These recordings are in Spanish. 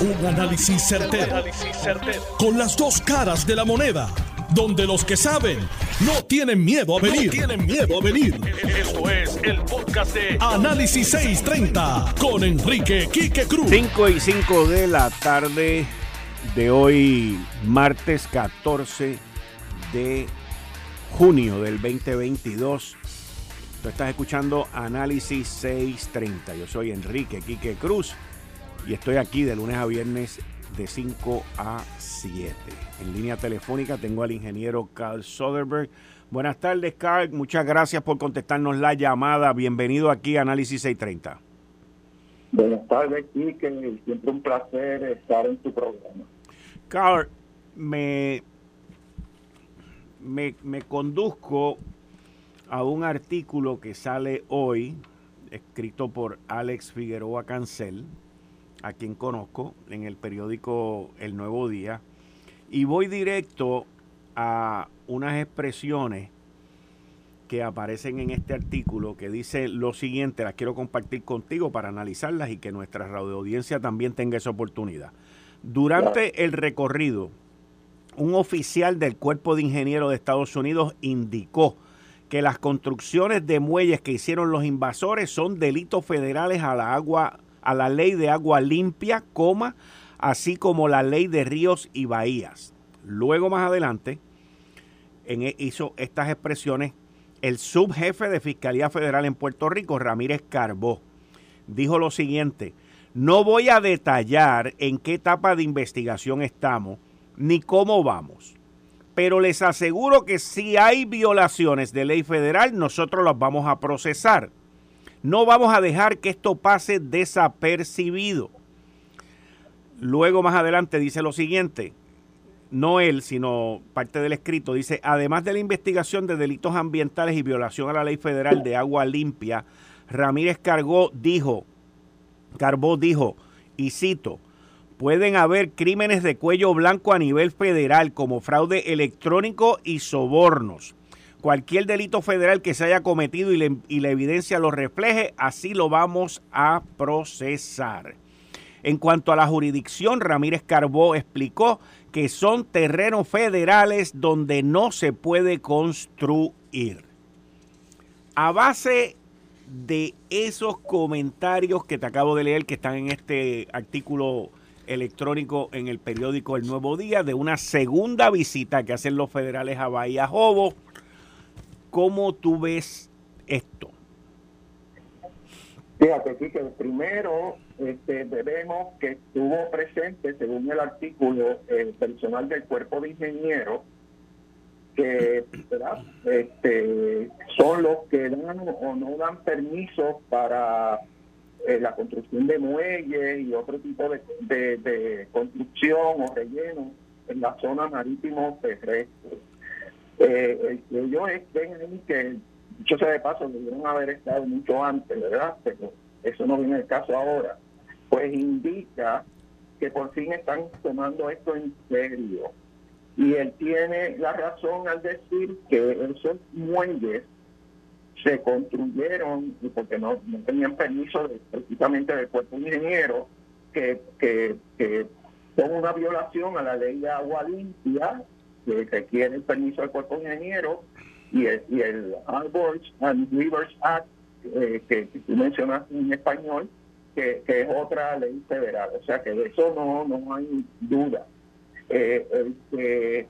Un análisis certero, Con las dos caras de la moneda. Donde los que saben no tienen miedo a venir. tienen miedo a venir. Esto es el podcast de Análisis 630 con Enrique Quique Cruz. 5 y 5 de la tarde de hoy, martes 14 de junio del 2022. Tú estás escuchando Análisis 630. Yo soy Enrique Quique Cruz y estoy aquí de lunes a viernes de 5 a 7. En línea telefónica tengo al ingeniero Carl Soderberg. Buenas tardes, Carl. Muchas gracias por contestarnos la llamada. Bienvenido aquí a Análisis 630. Buenas tardes, Quique. Siempre un placer estar en tu programa. Carl, me, me, me conduzco a un artículo que sale hoy, escrito por Alex Figueroa Cancel, a quien conozco, en el periódico El Nuevo Día, y voy directo a unas expresiones que aparecen en este artículo que dice lo siguiente, las quiero compartir contigo para analizarlas y que nuestra radio audiencia también tenga esa oportunidad. Durante el recorrido, un oficial del Cuerpo de Ingenieros de Estados Unidos indicó que las construcciones de muelles que hicieron los invasores son delitos federales a la agua a la ley de agua limpia, así como la ley de ríos y bahías. Luego más adelante en, e, hizo estas expresiones el subjefe de Fiscalía Federal en Puerto Rico, Ramírez Carbó. Dijo lo siguiente, no voy a detallar en qué etapa de investigación estamos ni cómo vamos, pero les aseguro que si hay violaciones de ley federal, nosotros las vamos a procesar. No vamos a dejar que esto pase desapercibido. Luego más adelante dice lo siguiente, no él, sino parte del escrito, dice, además de la investigación de delitos ambientales y violación a la ley federal de agua limpia, Ramírez Cargó dijo, Carbó dijo, y cito, pueden haber crímenes de cuello blanco a nivel federal como fraude electrónico y sobornos cualquier delito federal que se haya cometido y, la evidencia lo refleje, así lo vamos a procesar. En cuanto a la jurisdicción, Ramírez Carbó explicó que son terrenos federales donde no se puede construir. A base de esos comentarios que te acabo de leer, que están en este artículo electrónico en el periódico El Nuevo Día, de una segunda visita que hacen los federales a Bahía Jobo, ¿Cómo tú ves esto? Fíjate, que primero este, vemos que estuvo presente, según el artículo, el personal del cuerpo de ingenieros, que este, son los que dan o no dan permisos para eh, la construcción de muelles y otro tipo de, de construcción o relleno en la zona marítimo terrestre. Eh, ven ahí que, dicho sea de paso, debieron haber estado mucho antes, ¿verdad? Pero eso no viene el caso ahora. Pues indica que por fin están tomando esto en serio. Y él tiene la razón al decir que esos muelles se construyeron porque no, tenían permiso precisamente del cuerpo ingeniero que, que, que son una violación a la ley de agua limpia que requiere el permiso del cuerpo ingeniero y el, y el Arbors and Rivers Act, eh, que, tú mencionaste en español, que, es otra ley federal. O sea que de eso no, no hay duda. El que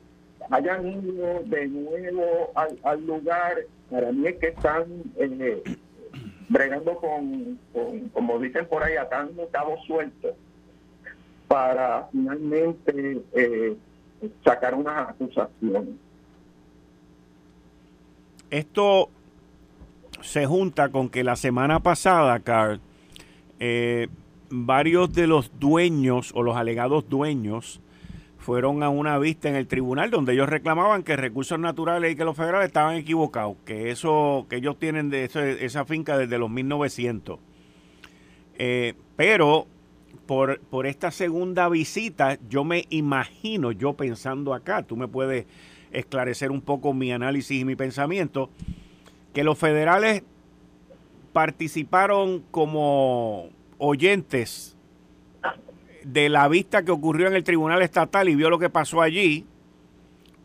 hayan ido de nuevo al, lugar, para mí es que están eh, bregando con, como dicen por ahí, atando cabos sueltos para finalmente eh, sacar una acusación. Esto se junta con que la semana pasada, Carl, eh, varios de los dueños o los alegados dueños fueron a una vista en el tribunal donde ellos reclamaban que recursos naturales y que los federales estaban equivocados, que eso que ellos tienen de esa finca desde los 1900. Eh, pero por, por esta segunda visita, yo me imagino, yo pensando acá, tú me puedes esclarecer un poco mi análisis y mi pensamiento, que los federales participaron como oyentes de la vista que ocurrió en el Tribunal Estatal y vio lo que pasó allí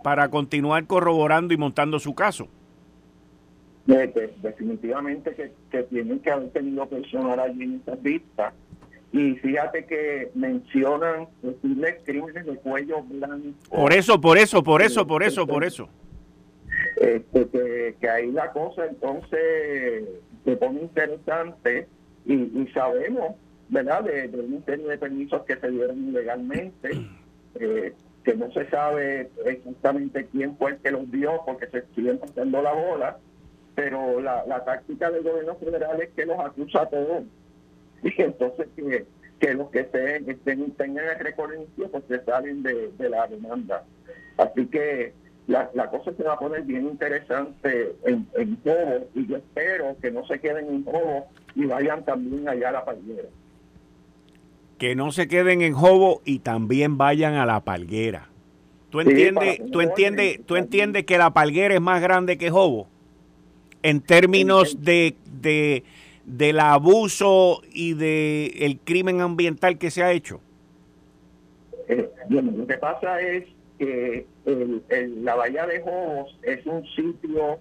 para continuar corroborando y montando su caso. definitivamente que, tienen que haber tenido personal allí en esas vistas. Y fíjate que mencionan posibles crímenes de cuello blanco. Por eso, por eso, por eso, por eso, por eso. Este, que, ahí la cosa entonces se pone interesante y, y sabemos ¿verdad? De, de un serie de permisos que se dieron ilegalmente, eh, que no se sabe exactamente quién fue el que los dio porque se siguen pasando la bola, pero la, la táctica del gobierno federal es que los acusa a todos. Y entonces que, que los que estén, estén, tengan el récord pues se salen de, de la demanda. Así que la, la, cosa se va a poner bien interesante en, en y yo espero que no se queden en juego y vayan también allá a la palguera que no se queden en Jobo y también vayan a la palguera. ¿Tú entiendes, tú entiendes, tú entiendes que la palguera es más grande que Jobo? En términos de, de del abuso y de el crimen ambiental que se ha hecho. Eh, bueno, lo que pasa es que la bahía de Jobos es un sitio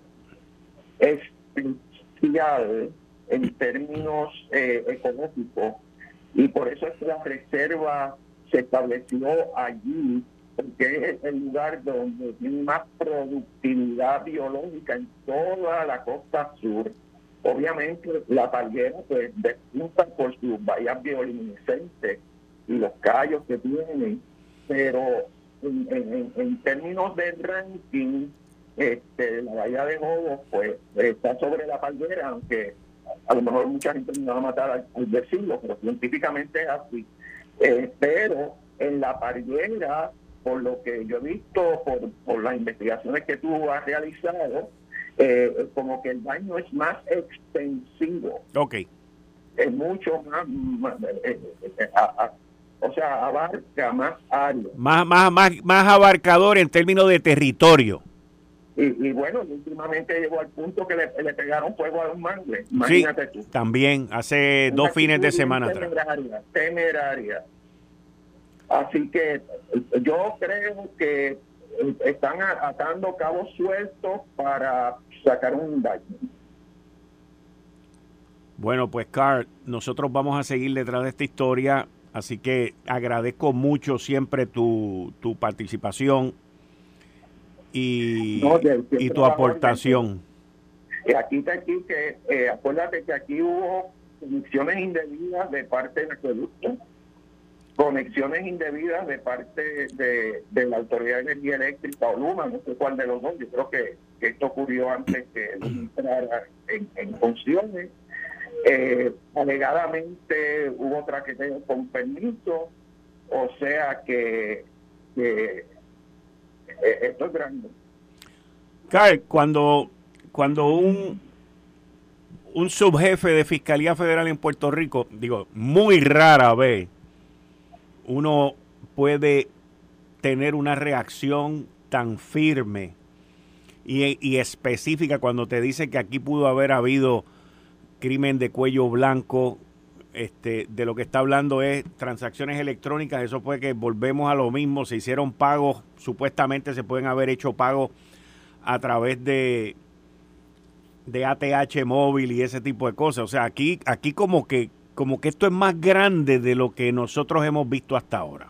especial en términos eh, y por eso es que la reserva se estableció allí, porque es el lugar donde tiene más productividad biológica en toda la costa sur. Obviamente la palguera pues despunta por sus bahías bioluminescentes y los callos que tienen, pero en, términos de ranking, este, la bahía de Jobos pues está sobre la palguera, aunque a lo mejor mucha gente me va a matar al, decirlo, pero científicamente es así. Eh, pero en la parguera, por lo que yo he visto, por, por las investigaciones que tú has realizado, eh, como que el daño es más extensivo. Ok. Es mucho más, eh, o sea, abarca más área. Más, más, más, más abarcador en términos de territorio. Y, bueno, últimamente llegó al punto que le, pegaron fuego a un mangle. Imagínate tú. También, hace dos fines de semana temeraria, Temeraria. Así que yo creo que están atando cabos sueltos para sacar un daño. Bueno, pues Carl, nosotros vamos a seguir detrás de esta historia, así que agradezco mucho siempre tu, tu participación y, y tu aportación. aquí está aquí que, eh, acuérdate que aquí hubo conexiones indebidas de parte del acueducto, conexiones indebidas de parte de, de, la Autoridad de Energía Eléctrica o Luma, no sé cuál de los dos, yo creo que, esto ocurrió antes que entrara en, en funciones. Eh, alegadamente hubo traqueteo con permiso, o sea que, que eh, esto es grande. Carl, cuando, cuando un, un subjefe de Fiscalía Federal en Puerto Rico, digo, muy rara vez, uno puede tener una reacción tan firme y, específica cuando te dice que aquí pudo haber habido crimen de cuello blanco, este, de lo que está hablando es transacciones electrónicas, eso fue que volvemos a lo mismo, se hicieron pagos, supuestamente se pueden haber hecho pagos a través de de ATH móvil y ese tipo de cosas. O sea, aquí aquí como que como que esto es más grande de lo que nosotros hemos visto hasta ahora.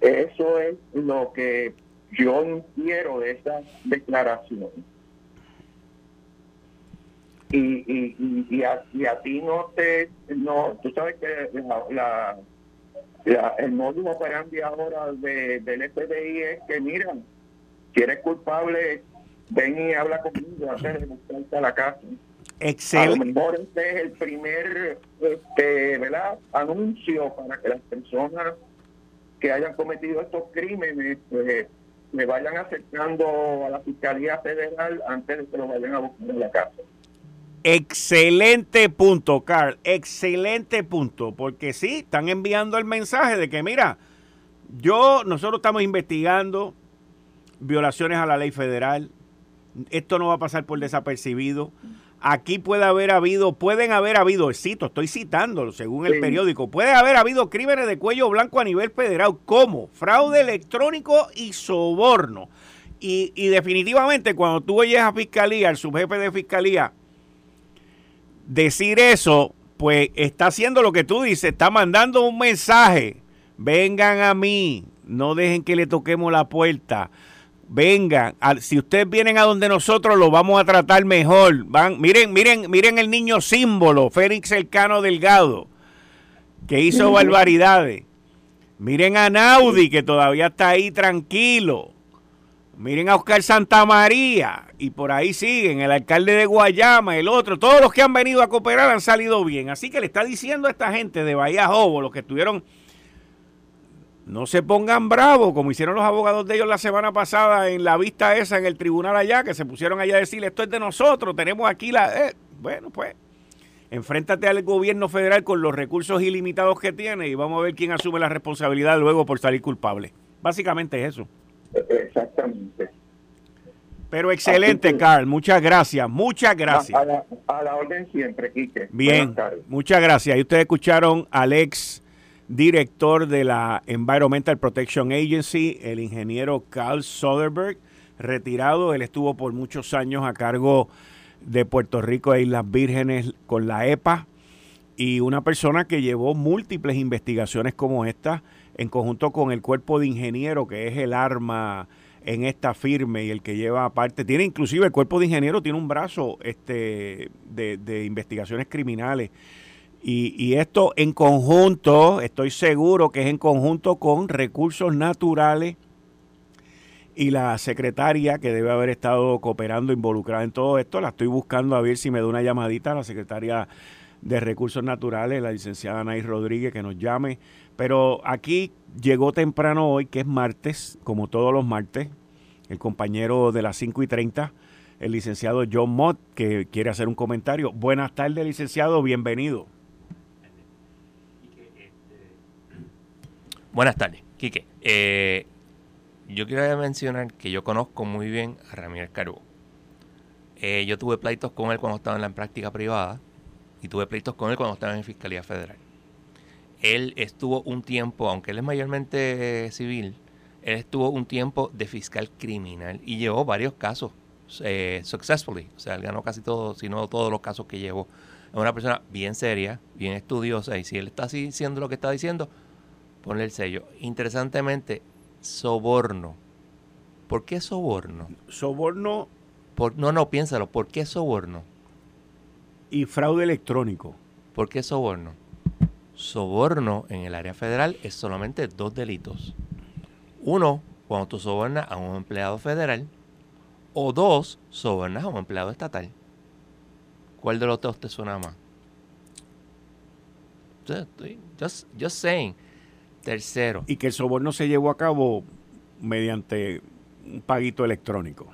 Eso es lo que yo quiero de esta declaración y, y, y, a, y a ti no te, no, tú sabes que la, la, el módulo operandi ahora de, del FBI es que, mira, si eres culpable, ven y habla conmigo antes de a la casa. Excelente. A lo mejor este es el primer este, ¿verdad? anuncio para que las personas que hayan cometido estos crímenes pues, me vayan acercando a la Fiscalía Federal antes de que lo vayan a buscar en la casa. Excelente punto, Carl. Excelente punto. Porque sí, están enviando el mensaje de que, mira, yo, nosotros estamos investigando violaciones a la ley federal. Esto no va a pasar por desapercibido. Aquí puede haber habido, pueden haber habido, cito, estoy citándolo según el periódico, puede haber habido crímenes de cuello blanco a nivel federal como fraude electrónico y soborno. Y, y definitivamente cuando tú oyes a fiscalía, al subjefe de fiscalía, decir eso, pues está haciendo lo que tú dices, está mandando un mensaje. Vengan a mí, no dejen que le toquemos la puerta vengan, si ustedes vienen a donde nosotros lo vamos a tratar mejor. Van, miren, miren, miren el niño símbolo, Félix Elcano Delgado, que hizo barbaridades. Miren a Naudi, que todavía está ahí tranquilo. Miren a Oscar Santamaría, y por ahí siguen, el alcalde de Guayama, el otro, todos los que han venido a cooperar han salido bien. Así que le está diciendo a esta gente de Bahía Jobo, los que estuvieron no se pongan bravos, como hicieron los abogados de ellos la semana pasada en la vista esa en el tribunal allá, que se pusieron allá a decir, esto es de nosotros, tenemos aquí la... Eh, bueno, pues, enfréntate al gobierno federal con los recursos ilimitados que tiene y vamos a ver quién asume la responsabilidad luego por salir culpable. Básicamente es eso. Exactamente. Pero excelente, Carl. Muchas gracias. Muchas gracias. A la, orden siempre, Quique. Bien. Muchas gracias. Y ustedes escucharon a Alex director de la Environmental Protection Agency, el ingeniero Carl Soderberg, retirado. Él estuvo por muchos años a cargo de Puerto Rico e Islas Vírgenes con la EPA y una persona que llevó múltiples investigaciones como esta en conjunto con el cuerpo de ingeniero que es el arma en esta firme y el que lleva aparte, tiene inclusive el cuerpo de ingeniero tiene un brazo este de, de investigaciones criminales y, esto en conjunto, estoy seguro que es en conjunto con recursos naturales y la secretaria que debe haber estado cooperando, involucrada en todo esto, la estoy buscando a ver si me da una llamadita a la secretaria de Recursos Naturales, la licenciada Nay Rodríguez, que nos llame. Pero aquí llegó temprano hoy, que es martes, como todos los martes, el compañero de las 5 y 30, el licenciado John Mott, que quiere hacer un comentario. Buenas tardes, licenciado, bienvenido. Buenas tardes, Quique. Eh, yo quiero mencionar que yo conozco muy bien a Ramírez Carbó. Eh, yo tuve pleitos con él cuando estaba en la práctica privada y tuve pleitos con él cuando estaba en Fiscalía Federal. Él estuvo un tiempo, aunque él es mayormente civil, él estuvo un tiempo de fiscal criminal y llevó varios casos eh, successfully. O sea, él ganó casi todos, si no todos los casos que llevó. Es una persona bien seria, bien estudiosa y si él está diciendo lo que está diciendo, Ponle el sello. Interesantemente, soborno. ¿Por qué soborno? Soborno. Por, no, no, piénsalo. ¿Por qué soborno? Y fraude electrónico. ¿Por qué soborno? Soborno en el área federal es solamente dos delitos. Uno, cuando tú sobornas a un empleado federal. O dos, sobornas a un empleado estatal. ¿Cuál de los dos te suena más? Just, just saying. Tercero. Y que el soborno se llevó a cabo mediante un paguito electrónico.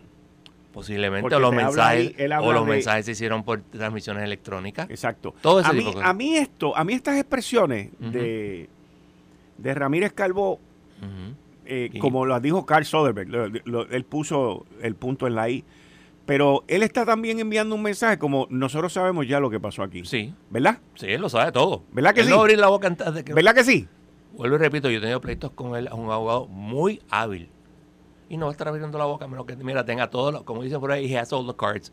Posiblemente, o los, mensajes, o los mensajes se hicieron por transmisiones electrónicas. Exacto. Todo a, mí, a mí esto, a mí estas expresiones de, de Ramírez Calvo, eh, como lo dijo Carl Soderberg, él puso el punto en la I, pero él está también enviando un mensaje como nosotros sabemos ya lo que pasó aquí. Sí. ¿Verdad? Sí, él lo sabe todo. ¿Verdad que sí? No abrir la boca antes de que... ¿Verdad que sí? Vuelvo y repito, yo he tenido pleitos con él, un abogado muy hábil. Y no va a estar abriendo la boca menos que, mira, tenga todo, como dice por ahí, he has all the cards.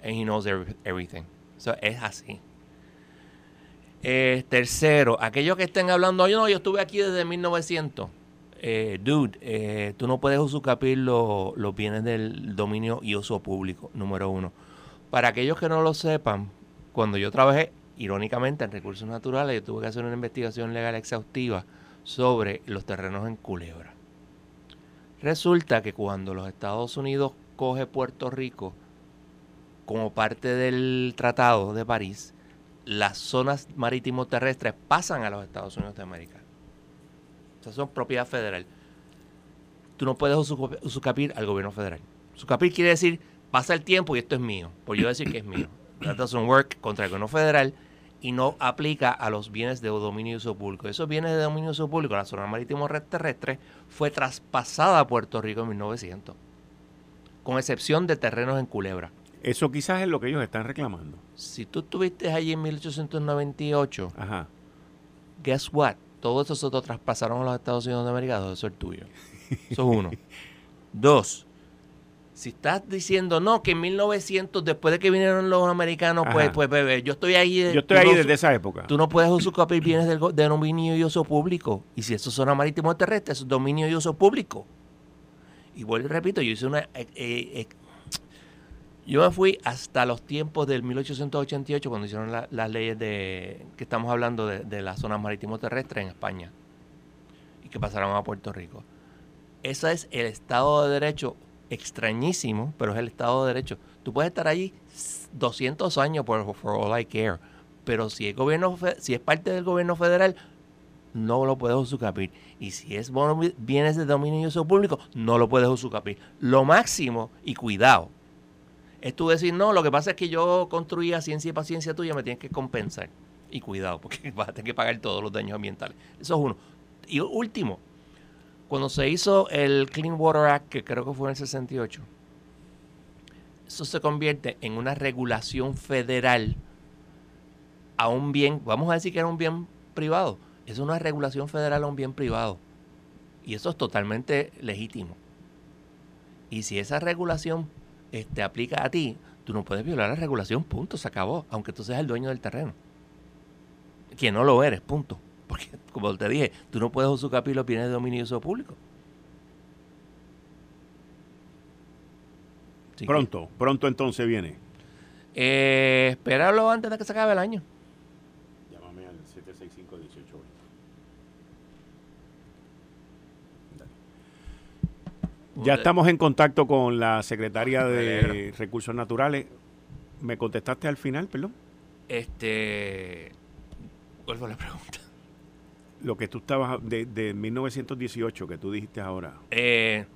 And he knows everything. So, es así. Eh, tercero, aquellos que estén hablando, yo no, yo estuve aquí desde 1900. Eh, dude, eh, tú no puedes usucapir los bienes del dominio y uso público, número uno. Para aquellos que no lo sepan, cuando yo trabajé irónicamente, en recursos naturales yo tuve que hacer una investigación legal exhaustiva sobre los terrenos en Culebra. Resulta que cuando los Estados Unidos coge Puerto Rico como parte del Tratado de París, las zonas marítimo terrestres pasan a los Estados Unidos de América. O sea, son propiedad federal. Tú no puedes usucapir al gobierno federal. Usucapir quiere decir, pasa el tiempo y esto es mío, por yo decir que es mío. That work contra el gobierno federal y no aplica a los bienes de dominio y uso público. Esos bienes de dominio y uso público, la zona marítimo terrestre, fue traspasada a Puerto Rico en 1900, con excepción de terrenos en Culebra. Eso quizás es lo que ellos están reclamando. Si tú estuviste allí en 1898, Ajá. guess what? Todos esos otros traspasaron a los Estados Unidos de América, todo eso es tuyo. Eso es uno. Dos, si estás diciendo, no, que en 1900, después de que vinieron los americanos, pues, Ajá. pues, bebé, yo estoy ahí. de- Yo estoy ahí no- desde esa época. Tú no puedes usurpar bienes del, de dominio y uso público. Y si eso es zona marítimo terrestre, eso es dominio y uso público. Y vuelvo y repito, yo hice una... eh, eh, eh, yo me fui hasta los tiempos del 1888, cuando hicieron la- las leyes de que estamos hablando de, de las zonas marítimo terrestres en España. Y que pasaron a Puerto Rico. Ese es el Estado de Derecho extrañísimo, pero es el Estado de Derecho. Tú puedes estar allí 200 años por for all I care, pero si es gobierno si es parte del gobierno federal no lo puedes usucapir y si es bienes de dominio y uso público no lo puedes usucapir. Lo máximo y cuidado es tú decir no, lo que pasa es que yo construía ciencia y paciencia tuya me tienes que compensar y cuidado porque vas a tener que pagar todos los daños ambientales. Eso es uno. Y último, cuando se hizo el Clean Water Act, que creo que fue en el 68, eso se convierte en una regulación federal a un bien, vamos a decir que era un bien privado, es una regulación federal a un bien privado. Y eso es totalmente legítimo. Y si esa regulación este, aplica a ti, tú no puedes violar la regulación, punto, se acabó, aunque tú seas el dueño del terreno. Que no lo eres, punto. Porque, como te dije, tú no puedes usucapir los bienes de dominio y uso público. Así que, Pronto, pronto entonces viene. eh, espéralo antes de que se acabe el año. Llámame al 765-1820. Ya estamos en contacto con la secretaria de. Recursos Naturales. ¿Me contestaste al final, perdón? Este. ¿Cuál fue la pregunta? Lo que tú estabas de, de 1918 que tú dijiste ahora. Eh,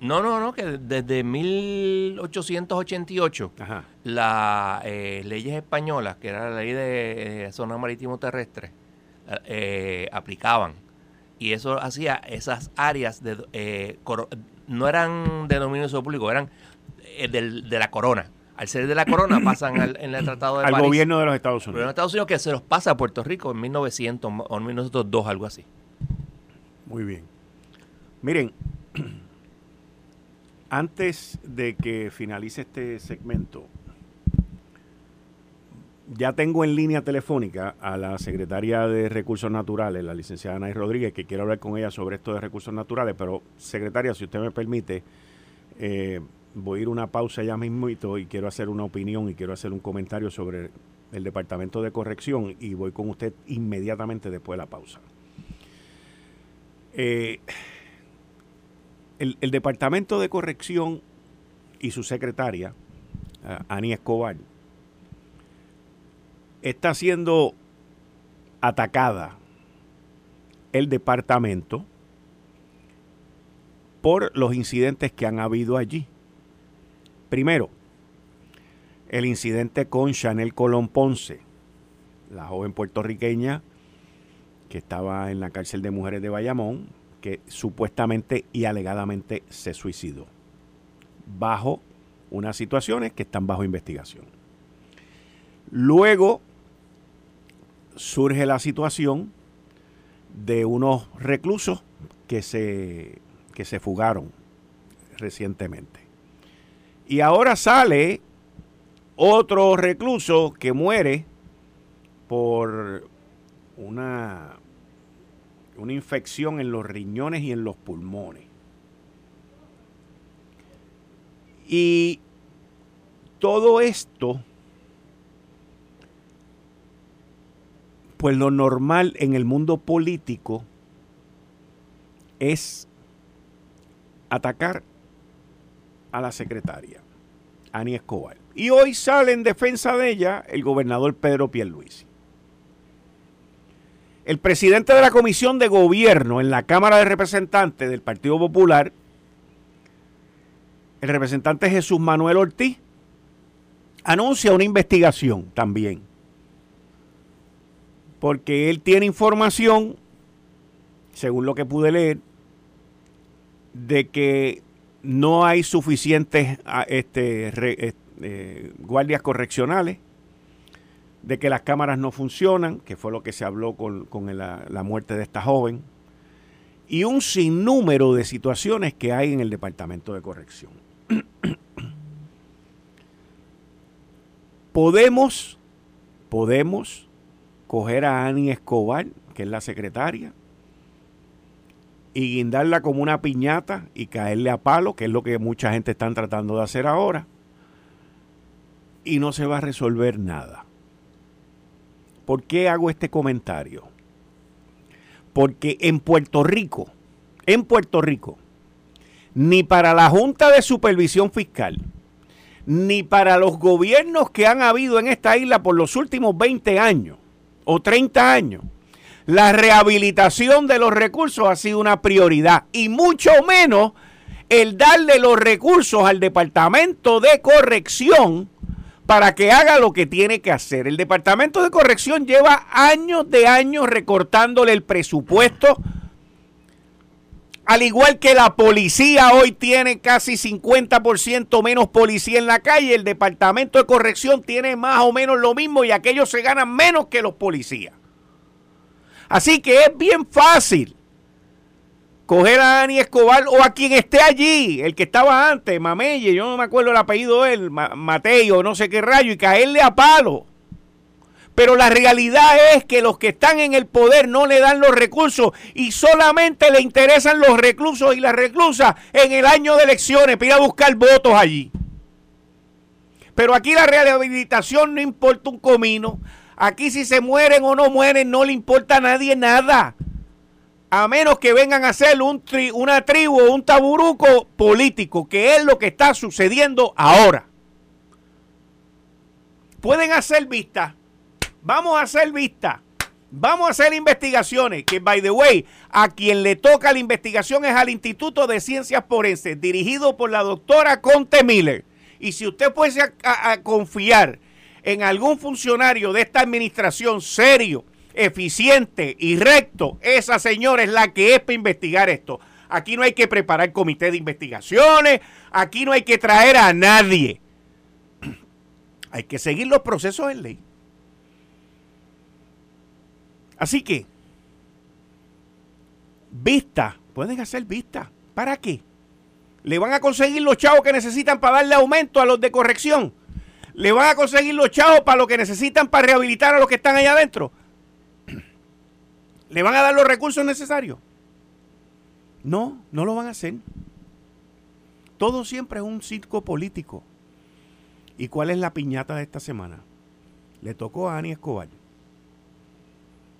no, no, no, que desde 1888 Ajá. las eh, leyes españolas, que era la ley de eh, zona marítimo terrestre, eh, aplicaban. Y eso hacía esas áreas de, no eran de dominio público, eran del- de la corona. Al ser de la corona pasan al, en el Tratado de Al París. gobierno de los Estados Pero en Unidos. Estados Unidos que se los pasa a Puerto Rico en 1900 o en 1902, algo así. Muy bien. Miren, antes de que finalice este segmento, ya tengo en línea telefónica a la secretaria de Recursos Naturales, la licenciada Nay Rodríguez, que quiero hablar con ella sobre esto de recursos naturales, pero secretaria, si usted me permite, eh, voy a ir una pausa ya mismito y quiero hacer una opinión y quiero hacer un comentario sobre el Departamento de Corrección y voy con usted inmediatamente después de la pausa. Eh, el, el Departamento de Corrección y su secretaria, Ani Escobar, está siendo atacada el departamento por los incidentes que han habido allí. Primero, el incidente con Chanel Colón Ponce, la joven puertorriqueña que estaba en la cárcel de mujeres de Bayamón, que supuestamente y alegadamente se suicidó, bajo unas situaciones que están bajo investigación. Luego surge la situación de unos reclusos que se, que se fugaron recientemente. Y ahora sale otro recluso que muere por una, una infección en los riñones y en los pulmones. Y todo esto, pues lo normal en el mundo político es atacar a la secretaria, Ani Escobar. Y hoy sale en defensa de ella el gobernador Pedro Pierluisi. El presidente de la Comisión de Gobierno en la Cámara de Representantes del Partido Popular, el representante Jesús Manuel Ortiz, anuncia una investigación también. Porque él tiene información, según lo que pude leer, de que no hay suficientes ah, este, eh, guardias correccionales, de que las cámaras no funcionan, que fue lo que se habló con, la, la muerte de esta joven, y un sinnúmero de situaciones que hay en el Departamento de Corrección. podemos, podemos coger a Ani Escobar, que es la secretaria, y guindarla como una piñata y caerle a palo, que es lo que mucha gente está tratando de hacer ahora, y no se va a resolver nada. ¿Por qué hago este comentario? Porque en Puerto Rico, en Puerto Rico, ni para la Junta de Supervisión Fiscal, ni para los gobiernos que han habido en esta isla por los últimos 20 años o 30 años, la rehabilitación de los recursos ha sido una prioridad y mucho menos el darle los recursos al Departamento de Corrección para que haga lo que tiene que hacer. El Departamento de Corrección lleva años de años recortándole el presupuesto al igual que la policía hoy tiene casi 50% menos policía en la calle, el departamento de corrección tiene más o menos lo mismo y aquellos se ganan menos que los policías. Así que es bien fácil coger a Dani Escobar o a quien esté allí, el que estaba antes, Mameye, yo no me acuerdo el apellido de él, Mateo, no sé qué rayo, y caerle a palo. Pero la realidad es que los que están en el poder no le dan los recursos y solamente le interesan los reclusos y las reclusas en el año de elecciones para ir a buscar votos allí. Pero aquí la rehabilitación no importa un comino. Aquí si se mueren o no mueren no le importa a nadie nada. A menos que vengan a hacer un una tribu o un taburuco político, que es lo que está sucediendo ahora. Pueden hacer vistas Vamos a hacer vista. Vamos a hacer investigaciones, que by the way, a quien le toca la investigación es al Instituto de Ciencias Forenses, dirigido por la doctora Conte Miller. Y si usted puede a, confiar en algún funcionario de esta administración serio, eficiente y recto, esa señora es la que es para investigar esto. Aquí no hay que preparar comité de investigaciones, aquí no hay que traer a nadie. Hay que seguir los procesos en ley. Así que, vista, pueden hacer vista. ¿Para qué? Le van a conseguir los chavos que necesitan para darle aumento a los de corrección. Le van a conseguir los chavos para lo que necesitan para rehabilitar a los que están allá adentro. ¿Le van a dar los recursos necesarios? No, no lo van a hacer. Todo siempre es un circo político. ¿Y cuál es la piñata de esta semana? Le tocó a Ani Escobar.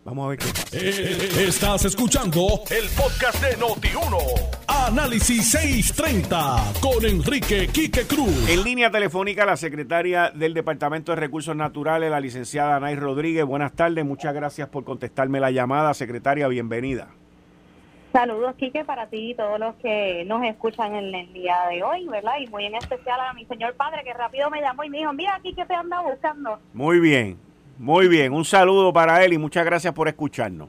Vamos a ver qué pasa. Eh, estás escuchando el podcast de Noti1. Análisis 630 con Enrique Quique Cruz. En línea telefónica, la secretaria del Departamento de Recursos Naturales, la licenciada Anay Rodríguez. Buenas tardes, muchas gracias por contestarme la llamada. Secretaria, bienvenida. Saludos, Quique, para ti y todos los que nos escuchan en el día de hoy, ¿verdad? Y muy en especial a mi señor padre, que rápido me llamó y me dijo, mira, aquí que te anda buscando. Muy bien, muy bien, un saludo para él y muchas gracias por escucharnos.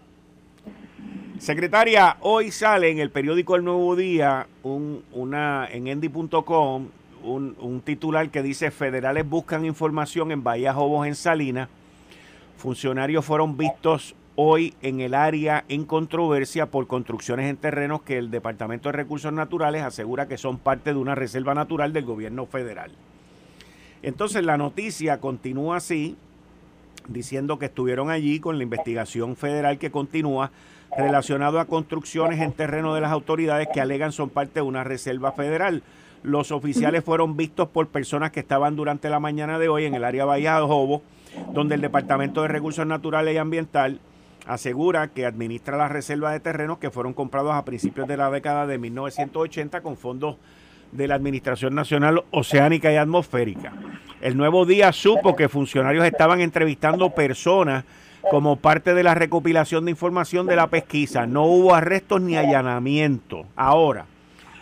Secretaria, hoy sale en el periódico El Nuevo Día un, una, en endy.com un, un, titular que dice federales buscan información en Bahía Jobos en Salinas. Funcionarios fueron vistos hoy en el área en controversia por construcciones en terrenos que el Departamento de Recursos Naturales asegura que son parte de una reserva natural del gobierno federal. Entonces la noticia continúa así diciendo que estuvieron allí con la investigación federal que continúa relacionado a construcciones en terreno de las autoridades que alegan son parte de una reserva federal. Los oficiales fueron vistos por personas que estaban durante la mañana de hoy en el área Bahía de Jobo, donde el Departamento de Recursos Naturales y Ambiental asegura que administra las reservas de terrenos que fueron comprados a principios de la década de 1980 con fondos de la Administración Nacional Oceánica y Atmosférica. El nuevo día supo que funcionarios estaban entrevistando personas como parte de la recopilación de información de la pesquisa. No hubo arrestos ni allanamientos. Ahora,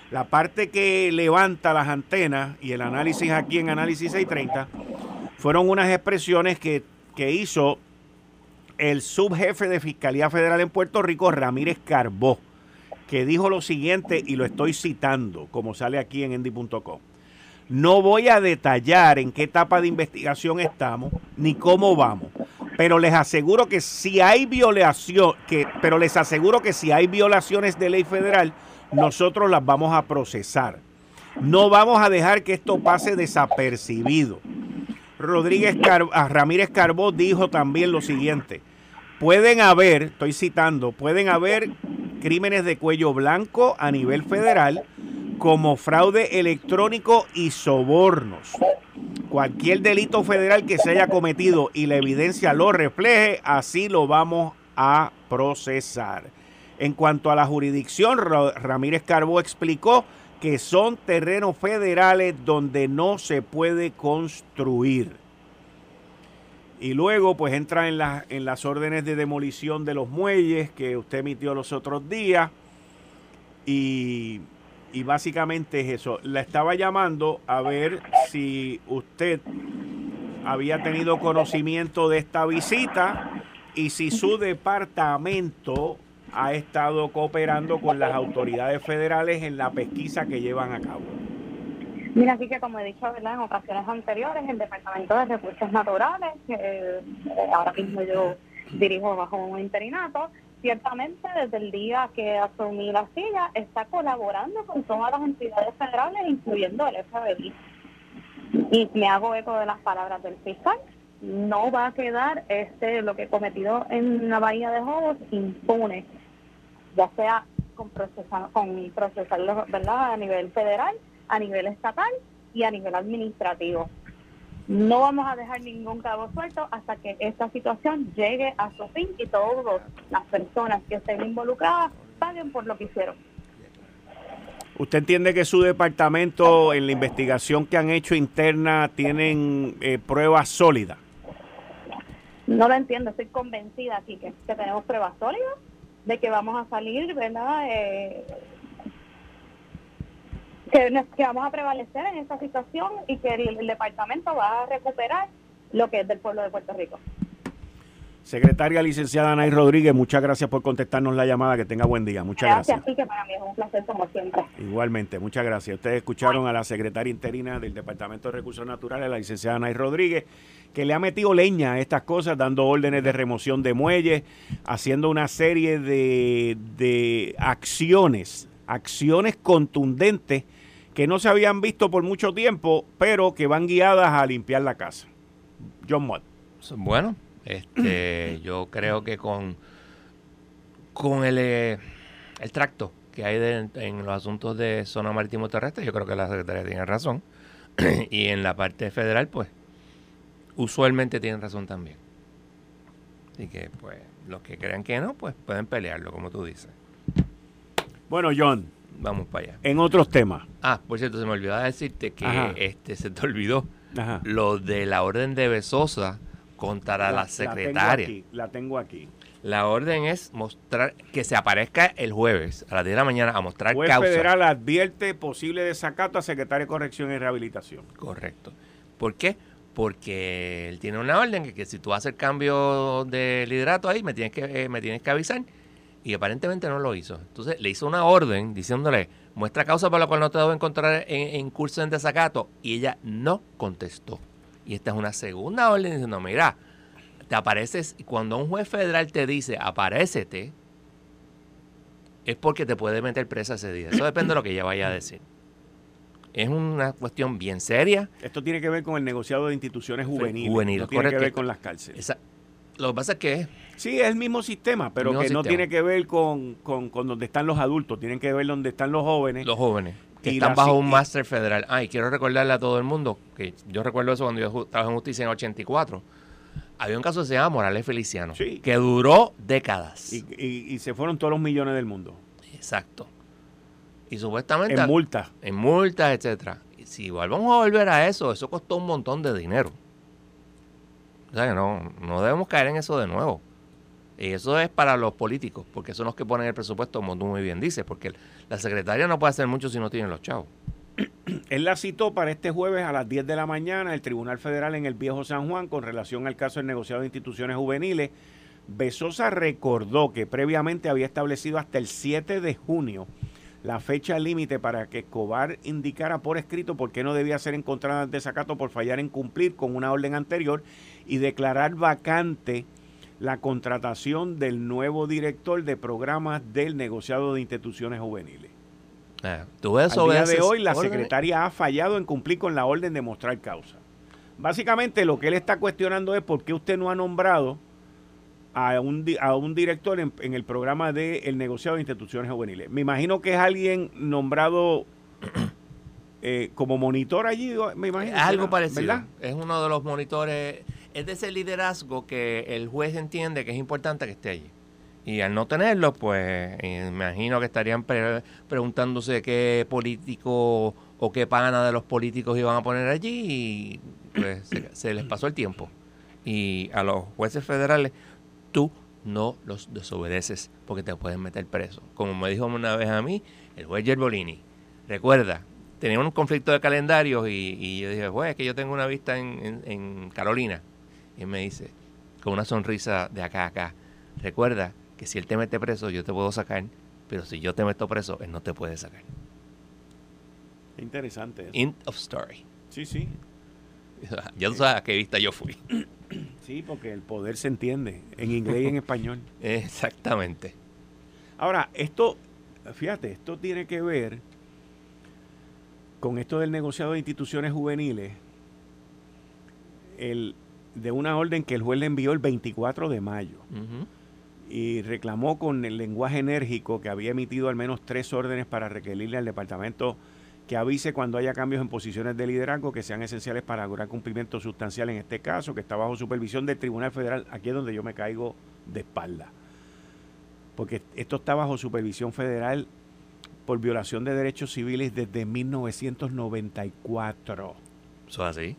la parte que levanta las antenas y el análisis aquí en Análisis 630 fueron unas expresiones que, que hizo el subjefe de Fiscalía Federal en Puerto Rico, Ramírez Carbó que dijo lo siguiente, y lo estoy citando, como sale aquí en endy.com. No voy a detallar en qué etapa de investigación estamos ni cómo vamos, pero les aseguro que si hay violación, que, pero les aseguro que si hay violaciones de ley federal, nosotros las vamos a procesar. No vamos a dejar que esto pase desapercibido. Rodríguez ah, Ramírez Carbó dijo también lo siguiente: pueden haber, estoy citando, pueden haber crímenes de cuello blanco a nivel federal como fraude electrónico y sobornos. Cualquier delito federal que se haya cometido y la evidencia lo refleje, así lo vamos a procesar. En cuanto a la jurisdicción, Ramírez Carbó explicó que son terrenos federales donde no se puede construir. Y luego pues entra en, en las órdenes de demolición de los muelles que usted emitió los otros días. Y y básicamente es eso. La estaba llamando a ver si usted había tenido conocimiento de esta visita y si su departamento ha estado cooperando con las autoridades federales en la pesquisa que llevan a cabo. Mira, así que como he dicho en ocasiones anteriores, el Departamento de Recursos Naturales, eh, ahora mismo yo dirijo bajo un interinato, ciertamente desde el día que asumí la silla está colaborando con todas las entidades federales, incluyendo el FBI. Y me hago eco de las palabras del fiscal. No va a quedar este lo que he cometido en la bahía de Jobos impune, ya sea con procesar, con procesarlo ¿verdad? a nivel federal, a nivel estatal y a nivel administrativo. No vamos a dejar ningún cabo suelto hasta que esta situación llegue a su fin y todas las personas que estén involucradas paguen por lo que hicieron. ¿Usted entiende que su departamento en la investigación que han hecho interna tienen eh, pruebas sólidas? No lo entiendo, estoy convencida aquí que, tenemos pruebas sólidas de que vamos a salir, ¿verdad? Eh, que, vamos a prevalecer en esta situación y que el, departamento va a recuperar lo que es del pueblo de Puerto Rico. Secretaria licenciada Nay Rodríguez, muchas gracias por contestarnos la llamada. Que tenga buen día. Muchas gracias. Gracias, que para mí es un placer como siempre. Igualmente, muchas gracias. Ustedes escucharon a la secretaria interina del Departamento de Recursos Naturales, la licenciada Nay Rodríguez, que le ha metido leña a estas cosas, dando órdenes de remoción de muelles, haciendo una serie de, de acciones, acciones contundentes que no se habían visto por mucho tiempo, pero que van guiadas a limpiar la casa. John Mott. Bueno, este, yo creo que con, con el, eh, el tracto que hay en los asuntos de zona marítimo terrestre, yo creo que la secretaria tiene razón. y en la parte federal, pues, usualmente tienen razón también. Así que, pues, los que crean que no, pues pueden pelearlo, como tú dices. Bueno, John, vamos para allá. En otros temas. Ah, por cierto, se me olvidó decirte que este se te olvidó lo de la orden de Besosa contra la, secretaria. La tengo, aquí, la orden es mostrar que se aparezca el jueves a las 10 de la mañana a mostrar Juez causa. federal advierte posible desacato a secretaria de Corrección y Rehabilitación. Correcto. ¿Por qué? Porque él tiene una orden que, que si tú haces cambio de liderato ahí, me tienes que, eh, me tienes que avisar y aparentemente no lo hizo. Entonces le hizo una orden diciéndole, muestra causa por la cual no te debo encontrar en, curso en desacato. Y ella no contestó. Y esta es una segunda orden diciendo, mira, te apareces, cuando un juez federal te dice, aparécete, es porque te puede meter presa ese día. Eso depende de lo que ella vaya a decir. Es una cuestión bien seria. Esto tiene que ver con el negociado de instituciones juveniles. no tiene que ver con las cárceles. Lo que pasa es que Sí, es el mismo sistema, pero que no tiene que ver con, con, donde están los adultos, tienen que ver donde están los jóvenes. Los jóvenes, que están bajo un máster federal. Ay, quiero recordarle a todo el mundo, que yo recuerdo eso cuando yo trabajé en justicia en 84. Había un caso que se llama Morales Feliciano, que duró décadas. Y, y, se fueron todos los millones del mundo. Exacto. Y supuestamente... En multas. En multas, etcétera. Y si vamos a volver a eso, eso costó un montón de dinero. O sea no, no debemos caer en eso de nuevo. Y eso es para los políticos, porque son los que ponen el presupuesto, como tú muy bien dices, porque la secretaria no puede hacer mucho si no tiene los chavos. Él la citó para este jueves a las 10 de la mañana el Tribunal Federal en el Viejo San Juan con relación al caso del negociado de instituciones juveniles. Besosa recordó que previamente había establecido hasta el 7 de junio la fecha límite para que Escobar indicara por escrito por qué no debía ser encontrada en desacato por fallar en cumplir con una orden anterior y declarar vacante la contratación del nuevo director de programas del negociado de instituciones juveniles. Ah, tú ves Al día de hoy, la secretaria ha fallado en cumplir con la orden de mostrar causa. Básicamente, lo que él está cuestionando es por qué usted no ha nombrado a un, a un director en, el programa del el negociado de instituciones juveniles. Me imagino que es alguien nombrado eh, como monitor allí, me imagino. Algo parecido. Es uno de los monitores, es de ese liderazgo que el juez entiende que es importante que esté allí. Y al no tenerlo, pues me imagino que estarían preguntándose qué político o qué pana de los políticos iban a poner allí y pues se les pasó el tiempo. Y a los jueces federales tú no los desobedeces porque te pueden meter preso. Como me dijo una vez a mí el juez Gerbolini. Recuerda, teníamos un conflicto de calendarios y, yo dije, juez, que yo tengo una vista en, Carolina. Y me dice, con una sonrisa de acá a acá, recuerda que si él te mete preso, yo te puedo sacar, pero si yo te meto preso, él no te puede sacar. Interesante. End of story. Sí, sí. ya tú sabes a qué vista yo fui. Sí, porque el poder se entiende en inglés y en español. Exactamente. Ahora, esto, fíjate, esto tiene que ver con esto del negociado de instituciones juveniles, el, de una orden que el juez le envió el 24 de mayo y reclamó con el lenguaje enérgico que había emitido al menos tres órdenes para requerirle al Departamento que avise cuando haya cambios en posiciones de liderazgo que sean esenciales para lograr cumplimiento sustancial en este caso, que está bajo supervisión del Tribunal Federal. Aquí es donde yo me caigo de espalda. Porque esto está bajo supervisión federal por violación de derechos civiles desde 1994. ¿Eso es así?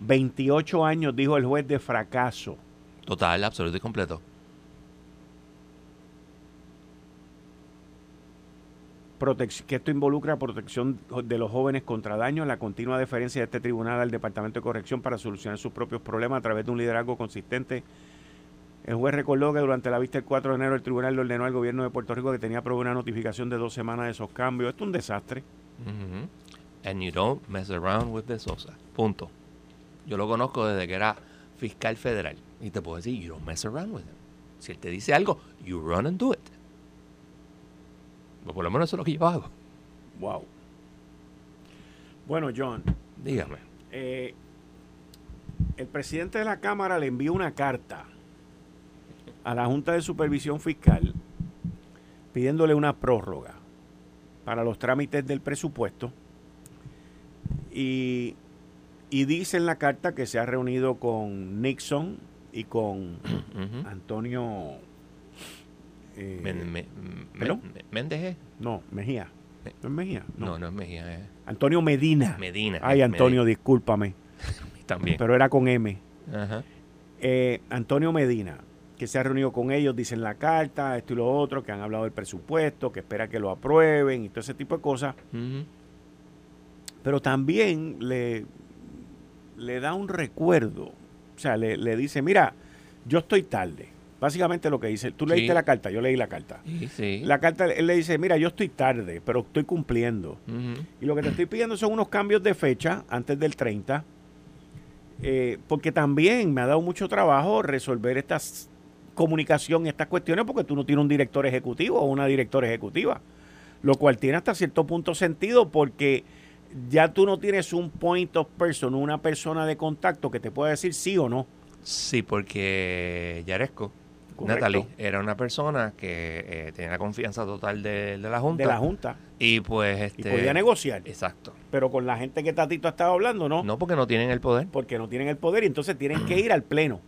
28 años, dijo el juez, de fracaso. Total, absoluto y completo. que esto involucra protección de los jóvenes contra daños, la continua deferencia de este tribunal al Departamento de Corrección para solucionar sus propios problemas a través de un liderazgo consistente. El juez recordó que durante la vista del 4 de enero el tribunal le ordenó al gobierno de Puerto Rico que tenía aprobada una notificación de dos semanas de esos cambios. Esto es un desastre. And you don't mess around with the Sosa. Punto. Yo lo conozco desde que era fiscal federal. Y te puedo decir, you don't mess around with him. Si él te dice algo, you run and do it. Pues por lo menos eso es lo que yo hago. Wow. Bueno, John. Dígame. Eh, el presidente de la Cámara le envió una carta a la Junta de Supervisión Fiscal pidiéndole una prórroga para los trámites del presupuesto y, y dice en la carta que se ha reunido con Nixon y con Antonio eh, ¿Méndez No, Mejía. ¿No es Mejía? No, no, es Mejía. Eh. Antonio Medina. Medina. Ay, Antonio, discúlpame. También. Pero era con M. Eh, Antonio Medina, que se ha reunido con ellos, dicen la carta, esto y lo otro, que han hablado del presupuesto, que espera que lo aprueben y todo ese tipo de cosas. Pero también le, le da un recuerdo. O sea, le, le dice, mira, yo estoy tarde Básicamente lo que dice, tú leíste la carta, yo leí la carta. La carta, él le dice, mira, yo estoy tarde, pero estoy cumpliendo. Y lo que te estoy pidiendo son unos cambios de fecha antes del 30, eh, porque también me ha dado mucho trabajo resolver estas comunicación, estas cuestiones, porque tú no tienes un director ejecutivo o una directora ejecutiva, lo cual tiene hasta cierto punto sentido porque ya tú no tienes un point of person, una persona de contacto que te pueda decir sí o no. Sí, porque Yaresco Natalie era una persona que eh, tenía la confianza total de, la Junta. De la Junta. Y pues... Este, y podía negociar. Exacto. Pero con la gente que Tatito estaba hablando, ¿no? No, porque no tienen el poder. Porque no tienen el poder y entonces tienen que ir al Pleno.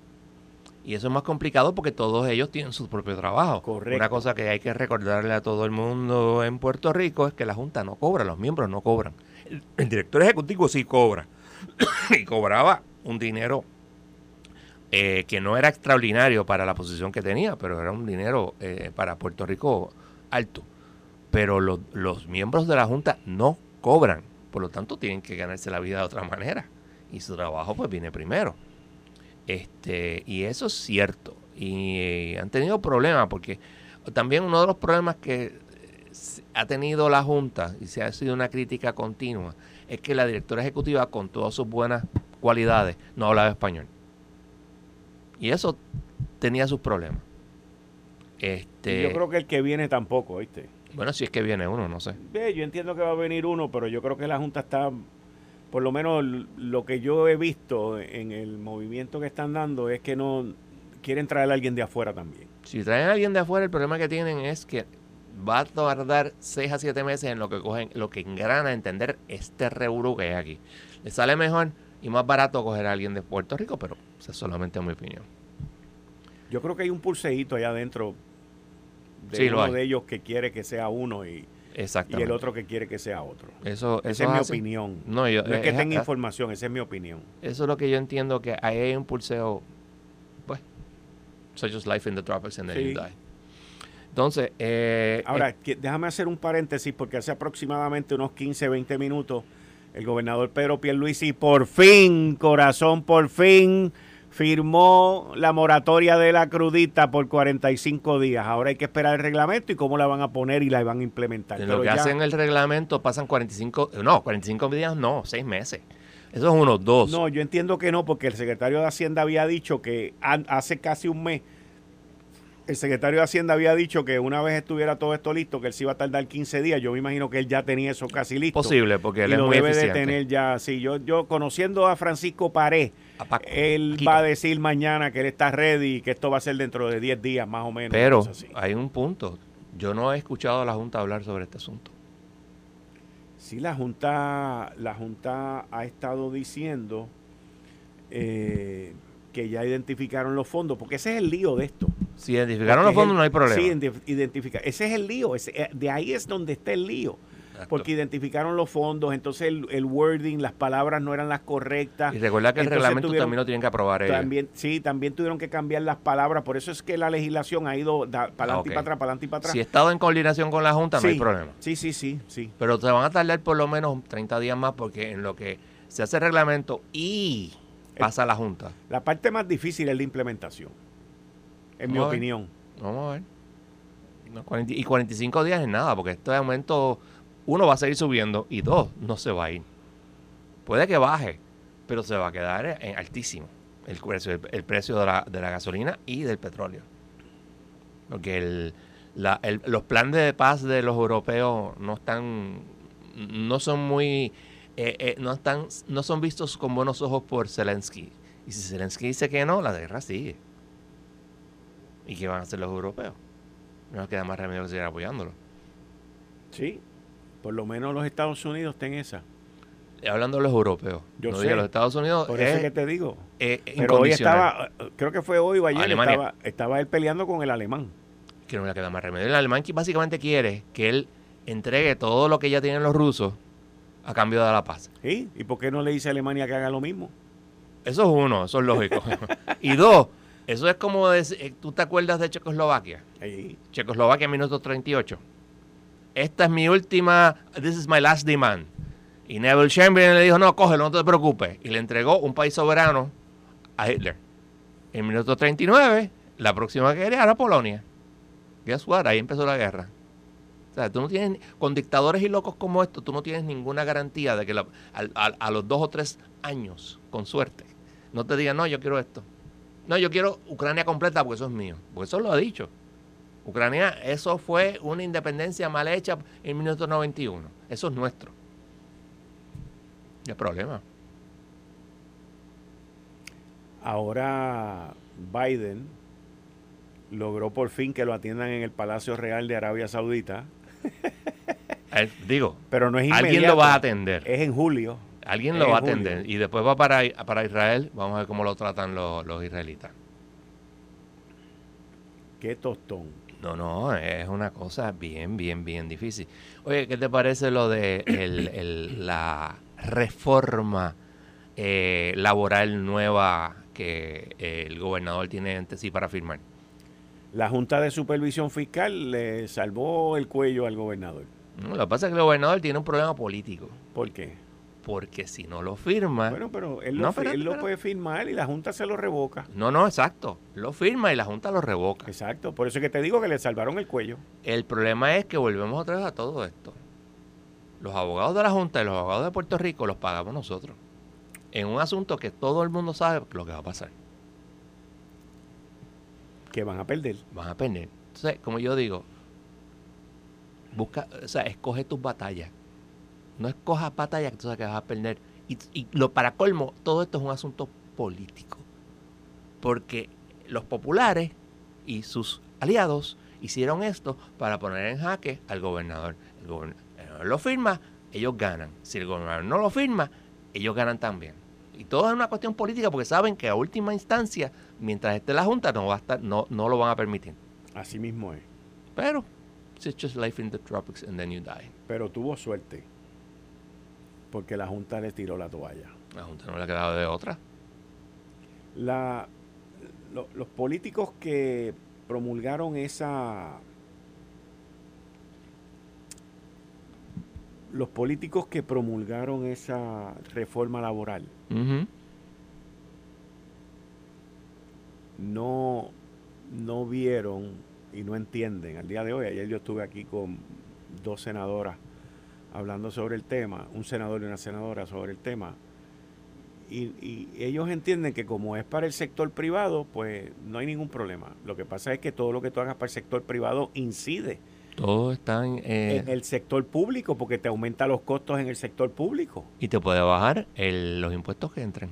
Y eso es más complicado porque todos ellos tienen su propio trabajo. Correcto. Una cosa que hay que recordarle a todo el mundo en Puerto Rico es que la Junta no cobra, los miembros no cobran. El director ejecutivo sí cobra. y cobraba un dinero eh, que no era extraordinario para la posición que tenía, pero era un dinero eh, para Puerto Rico alto. Pero los miembros de la Junta no cobran, por lo tanto tienen que ganarse la vida de otra manera. Y su trabajo pues viene primero. Este, y eso es cierto. Y eh, han tenido problemas porque también uno de los problemas que ha tenido la Junta y se ha sido una crítica continua es que la directora ejecutiva, con todas sus buenas cualidades, no hablaba español. Y eso tenía sus problemas. Este, yo creo que el que viene tampoco, ¿viste? Bueno, si es que viene uno, no sé. yo entiendo que va a venir uno, pero yo creo que la Junta está, por lo menos lo que yo he visto en el movimiento que están dando es que no quieren traer a alguien de afuera también. Si traen a alguien de afuera, el problema que tienen es que va a tardar 6 a 7 meses en lo que cogen, lo que engrana a entender este reuro que hay aquí. Le sale mejor y más barato coger a alguien de Puerto Rico, pero esa es solamente mi opinión. Yo creo que hay un pulseíto allá adentro de uno de ellos que quiere que sea uno y, y el otro que quiere que sea otro. Eso, esa es mi opinión. No, es que tenga información, esa es mi opinión. Eso es lo que yo entiendo, que ahí hay un pulseo, pues, such as life in the tropics and then you die. Entonces, eh, ahora, eh, déjame hacer un paréntesis porque hace aproximadamente unos 15, 20 minutos el gobernador Pedro Pierluisi por fin, corazón, por fin firmó la moratoria de la crudita por 45 días. Ahora hay que esperar el reglamento y cómo la van a poner y la van a implementar. En lo que hacen el reglamento pasan 45, no, 45 días no, 6 meses. Eso es unos dos. No, yo entiendo que no, porque el secretario de Hacienda había dicho que hace casi un mes el secretario de Hacienda había dicho que una vez estuviera todo esto listo, que él se iba a tardar 15 días. Yo me imagino que él ya tenía eso casi listo. Posible, porque él es muy debe de tener ya. Sí, yo, yo conociendo a Francisco Paré, él va a decir mañana que él está ready y que esto va a ser dentro de 10 días más o menos. Pero hay un punto. Yo no he escuchado a la Junta hablar sobre este asunto. Sí, la Junta, la Junta ha estado diciendo eh, que ya identificaron los fondos, porque ese es el lío de esto. Si identificaron los fondos, no hay problema. Sí, identifica. Ese es el lío. Eh, de ahí es donde está el lío. Porque identificaron los fondos, entonces el, wording, las palabras no eran las correctas. Y recuerda que el reglamento también lo tienen que aprobar ellos. También, sí, también tuvieron que cambiar las palabras. Por eso es que la legislación ha ido para adelante y para atrás, para adelante y para atrás. Si he estado en coordinación con la Junta, no hay problema. Sí, sí, sí, sí. Pero te van a tardar por lo menos 30 días más porque en lo que se hace el reglamento y pasa a la Junta. La parte más difícil es la implementación en mi opinión. Vamos a ver. y 45 días es nada, porque este aumento, uno, va a seguir subiendo y dos, no se va a ir. Puede que baje, pero se va a quedar en altísimo el precio, el, precio de, la, de, la, gasolina y del petróleo. Porque el, los planes de paz de los europeos no están, no son muy, eh, eh, no están, no son vistos con buenos ojos por Zelensky. Y si Zelensky dice que no, la guerra sigue. ¿Y qué van a hacer los europeos? No nos queda más remedio que seguir apoyándolo. Sí, por lo menos los Estados Unidos ten esa. Hablando de los europeos. Yo sé. los Estados Unidos. Por eso es que te digo. Pero hoy estaba, creo que fue hoy o ayer, estaba, estaba, él peleando con el alemán. Que no le queda más remedio. El alemán básicamente quiere que él entregue todo lo que ya tienen los rusos a cambio de la paz. ¿Sí? ¿Y por qué no le dice a Alemania que haga lo mismo? Eso es uno, eso es lógico. y dos, eso es como, decir, eh, ¿tú te acuerdas de Checoslovaquia? Checoslovaquia, minuto 38. Esta es mi última, this is my last demand. Y Neville Chamberlain le dijo, no, cógelo, no te preocupes. Y le entregó un país soberano a Hitler. En minuto 39, la próxima que quería era Polonia. Guess what? Ahí empezó la guerra. O sea, tú no tienes, con dictadores y locos como estos, tú no tienes ninguna garantía de que a, a los dos o tres años, con suerte, no te digan, no, yo quiero esto. No, yo quiero Ucrania completa porque eso es mío. Porque eso lo ha dicho. Ucrania, eso fue una independencia mal hecha en 1991. Eso es nuestro. Y el problema. Ahora Biden logró por fin que lo atiendan en el Palacio Real de Arabia Saudita. digo, pero no es Alguien lo va a atender. Es en julio. Alguien lo va a atender y después va para, para Israel. Vamos a ver cómo lo tratan los, israelitas. Qué tostón. No, no, es una cosa bien, bien, bien difícil. Oye, ¿qué te parece lo de la reforma eh, laboral nueva que el gobernador tiene ante sí para firmar? La Junta de Supervisión Fiscal le salvó el cuello al gobernador. No, lo que pasa es que el gobernador tiene un problema político. ¿Por qué? porque si no lo firma... Bueno, pero él, No, espérate, él lo puede firmar y la Junta se lo revoca. No, no, exacto. Lo firma y la Junta lo revoca. Exacto, por eso es que te digo que le salvaron el cuello. El problema es que volvemos otra vez a todo esto. Los abogados de la Junta y los abogados de Puerto Rico los pagamos nosotros. En un asunto que todo el mundo sabe lo que va a pasar. Van a perder. Van a perder. Entonces, como yo digo, busca, o sea, escoge tus batallas. No escojas batallas que tú sabes que vas a perder. Y, y lo para colmo, todo esto es un asunto político. Porque los populares y sus aliados hicieron esto para poner en jaque al gobernador. El gobernador lo firma, ellos ganan. Si el gobernador no lo firma, ellos ganan también. Y todo es una cuestión política porque saben que a última instancia, mientras esté la Junta, no va a estar, no, no lo van a permitir. Así mismo es. Pero, it's just life in the tropics and then you die. Pero tuvo suerte. Porque la Junta le tiró la toalla. La Junta no le ha quedado de otra. La, lo- los políticos que promulgaron esa... Los políticos que promulgaron esa reforma laboral Ujú. No, no vieron y no entienden. Al día de hoy, ayer yo estuve aquí con dos senadoras hablando sobre el tema, un senador y una senadora sobre el tema. Y, y ellos entienden que como es para el sector privado, pues no hay ningún problema. Lo que pasa es que todo lo que tú hagas para el sector privado incide Todo está en... eh, en el sector público porque te aumenta los costos en el sector público y te puede bajar el- los impuestos que entren.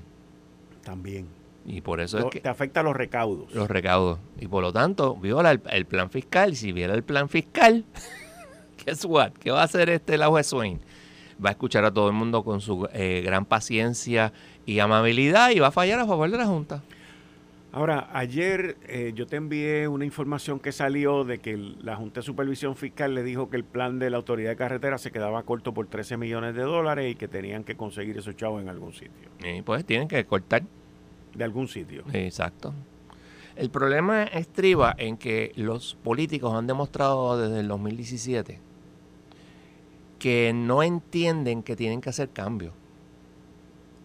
también. Y por eso Lo- es que... te afecta los recaudos. los recaudos. Y por lo tanto, viola el, el plan fiscal. Y si viola el plan fiscal, guess what? ¿Qué va a hacer este la juez Swain? Va a escuchar a todo el mundo con su eh, gran paciencia y amabilidad y va a fallar a favor de la Junta. Ahora, ayer eh, yo te envié una información que salió de que el- la Junta de Supervisión Fiscal le dijo que el plan de la Autoridad de Carretera se quedaba corto por 13 millones de dólares y que tenían que conseguir esos chavos en algún sitio. Y pues tienen que cortar. De algún sitio. Exacto. El problema estriba en que los políticos han demostrado desde el 2017 que no entienden que tienen que hacer cambios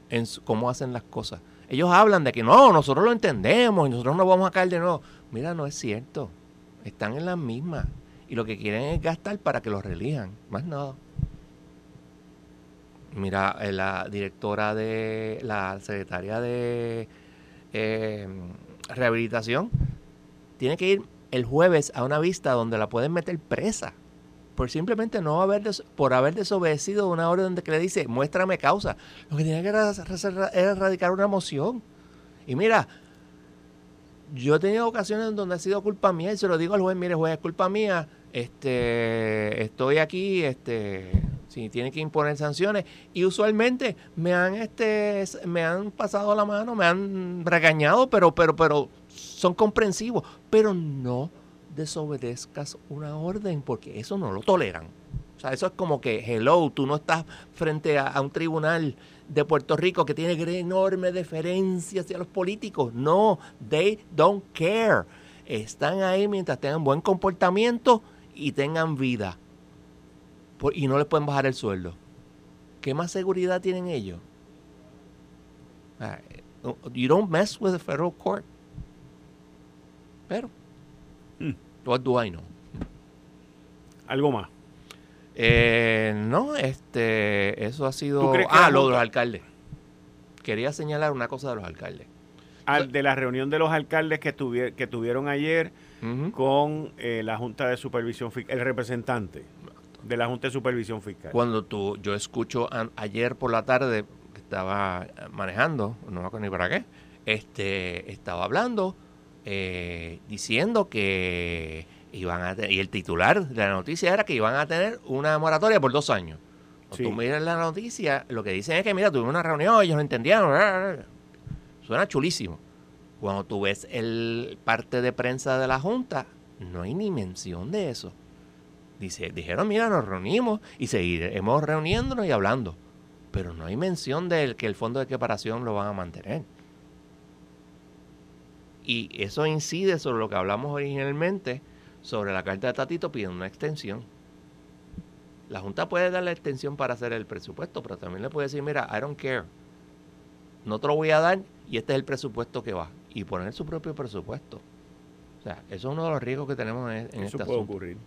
en cómo hacen las cosas. Ellos hablan de que no, nosotros lo entendemos y nosotros no vamos a caer de nuevo. Mira, no es cierto. Están en las mismas. Y lo que quieren es gastar para que los relijan. Más nada. Mira, eh, la directora de, la secretaria de eh, rehabilitación tiene que ir el jueves a una vista donde la pueden meter presa. Por simplemente no haber des- por haber desobedecido una orden de que le dice muéstrame causa lo que tenía que era, erradicar una moción. Y mira yo he tenido ocasiones donde ha sido culpa mía y se lo digo al juez mire juez es culpa mía este estoy aquí este si tiene que imponer sanciones. Y usualmente me han este me han pasado la mano me han regañado pero pero pero son comprensivos. Pero no desobedezcas una orden porque eso no lo toleran. O sea eso es como que hello tú no estás frente a, a un tribunal de Puerto Rico que tiene enorme deferencia hacia los políticos. No they don't care. Están ahí mientras tengan buen comportamiento y tengan vida por- y no les pueden bajar el sueldo. ¿Qué más seguridad tienen ellos? Ah, You don't mess with the federal court. Pero, Hmm. what do I know? Algo más. Eh, no, este, eso ha sido... ¿Tú crees que Ah, lo de los alcaldes. Quería señalar una cosa de los alcaldes. Al, de la reunión de los alcaldes que, tuvi- que tuvieron ayer con eh, la Junta de Supervisión Fiscal, el representante de la Junta de Supervisión Fiscal. Cuando tú, yo escucho a- ayer por la tarde que estaba eh, manejando, no me acuerdo ni para qué, este, estaba hablando, eh, diciendo que iban a te- y el titular de la noticia era que iban a tener una moratoria por dos años. Cuando Sí. tú miras la noticia, lo que dicen es que, mira, tuvimos una reunión, ellos no entendieron. bla, bla, bla. Suena chulísimo. Cuando tú ves el parte de prensa de la Junta, no hay ni mención de eso. Dice, dijeron, mira, nos reunimos y seguiremos reuniéndonos y hablando. Pero no hay mención de que el fondo de equiparación lo van a mantener. Y eso incide sobre lo que hablamos originalmente, sobre la carta de Tatito pidiendo una extensión. La Junta puede dar la extensión para hacer el presupuesto, pero también le puede decir, mira, I don't care. No te lo voy a dar y este es el presupuesto que va. Y poner su propio presupuesto. O sea, eso es uno de los riesgos que tenemos en, en Eso este puede asunto. ocurrir.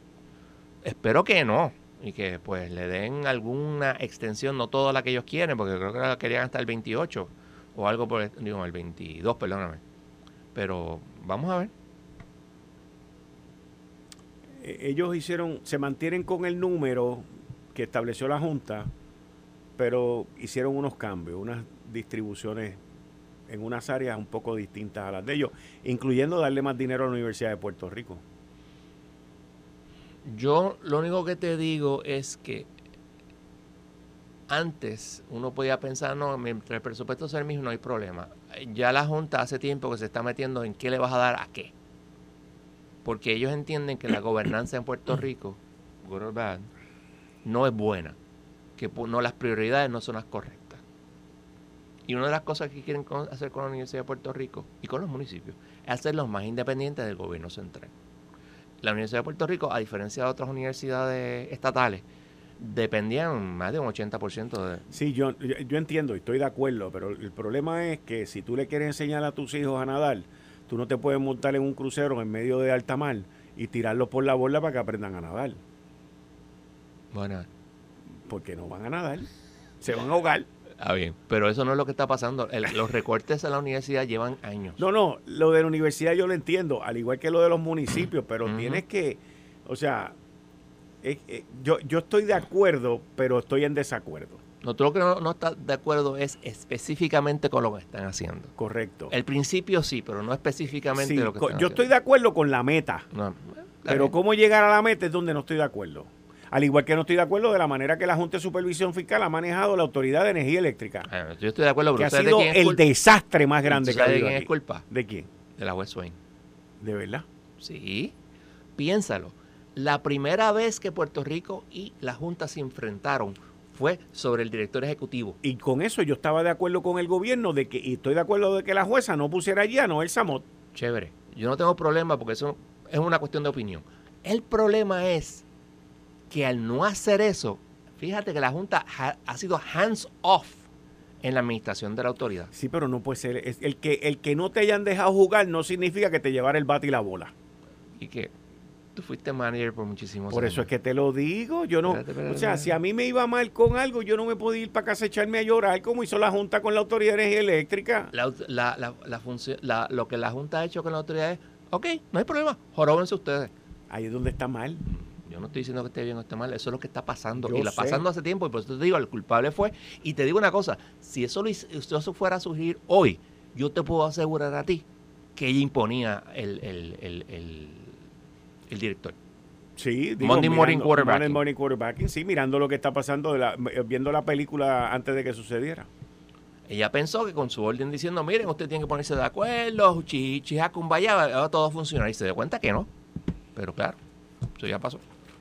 Espero que no. Y que pues le den alguna extensión, no toda la que ellos quieren, porque creo que la querían hasta el 28 o algo por el, digo, el 22, perdóname. Pero vamos a ver. Eh, Ellos hicieron, se mantienen con el número que estableció la Junta, pero hicieron unos cambios, unas distribuciones en unas áreas un poco distintas a las de ellos, incluyendo darle más dinero a la Universidad de Puerto Rico. Yo lo único que te digo es que antes uno podía pensar, no, mientras el presupuesto sea el mismo, no hay problema. Ya la Junta hace tiempo que se está metiendo en qué le vas a dar a qué. Porque ellos entienden que la gobernanza en Puerto Rico, no es buena. Que no, las prioridades no son las correctas. Y una de las cosas que quieren hacer con la Universidad de Puerto Rico y con los municipios es hacerlos más independientes del gobierno central. La Universidad de Puerto Rico, a diferencia de otras universidades estatales, dependían más de un 80% de... Sí, yo, yo, entiendo y estoy de acuerdo, pero el problema es que si tú le quieres enseñar a tus hijos a nadar, tú no te puedes montar en un crucero en medio de alta mar y tirarlos por la borda para que aprendan a nadar, Bueno, porque no van a nadar, se van a ahogar. Está bien, pero eso no es lo que está pasando. El- los recortes a la universidad llevan años. No, no, lo de la universidad yo lo entiendo, al igual que lo de los municipios, pero tienes que, o sea, es- yo, yo estoy de acuerdo, pero estoy en desacuerdo. No, tú lo que no, no estás de acuerdo es específicamente con lo que están haciendo. Correcto. El principio sí, pero no específicamente Sí, lo que están yo estoy de acuerdo con la meta. No, pero bien. cómo llegar a la meta es donde no estoy de acuerdo. Al igual que no estoy de acuerdo de la manera que la Junta de Supervisión Fiscal ha manejado la Autoridad de Energía Eléctrica, Ah, Yo estoy de acuerdo, que pero ha ¿sabes de sido quién es el desastre más grande ¿Tú que ha sabes de habido quién es culpa? ¿De quién? De la West Swain. ¿De verdad? Sí, piénsalo. La primera vez que Puerto Rico y la Junta se enfrentaron fue sobre el director ejecutivo. Y con eso yo estaba de acuerdo con el gobierno de que, y estoy de acuerdo de que la jueza no pusiera allí a Noel Samot. Chévere. Yo no tengo problema porque eso es una cuestión de opinión. El problema es que al no hacer eso, fíjate que la Junta ha, ha sido hands off en la administración de la autoridad. Sí, pero no puede ser. Es- el, que, el que no te hayan dejado jugar no significa que te llevara el bate y la bola. Y que tú fuiste manager por muchísimos Por años. eso es que te lo digo. Yo no. Espérate, espérate, o sea, espérate. si a mí me iba mal con algo, yo no me podía ir para casa echarme a llorar como hizo la Junta con la Autoridad de Energía Eléctrica. La, la, la, la función, la- lo que la Junta ha hecho con la autoridad es, ok, no hay problema, joróbense ustedes. Ahí es donde está mal. Yo no estoy diciendo que esté bien o esté mal, eso es lo que está pasando. Yo y la sé. pasando hace tiempo, y por eso te digo, el culpable fue. Y te digo una cosa, si eso, lo, si eso fuera a surgir hoy, yo te puedo asegurar a ti que ella imponía el, el, el, el, el director. Sí, Monday morning quarterbacking. Monday morning quarterbacking, sí, mirando lo que está pasando, de la- viendo la película antes de que sucediera. Ella pensó que con su orden diciendo, miren, usted tiene que ponerse de acuerdo, chichija, kumbaya, va a todo funcionar. Y se dio cuenta que no. Pero claro, eso ya pasó.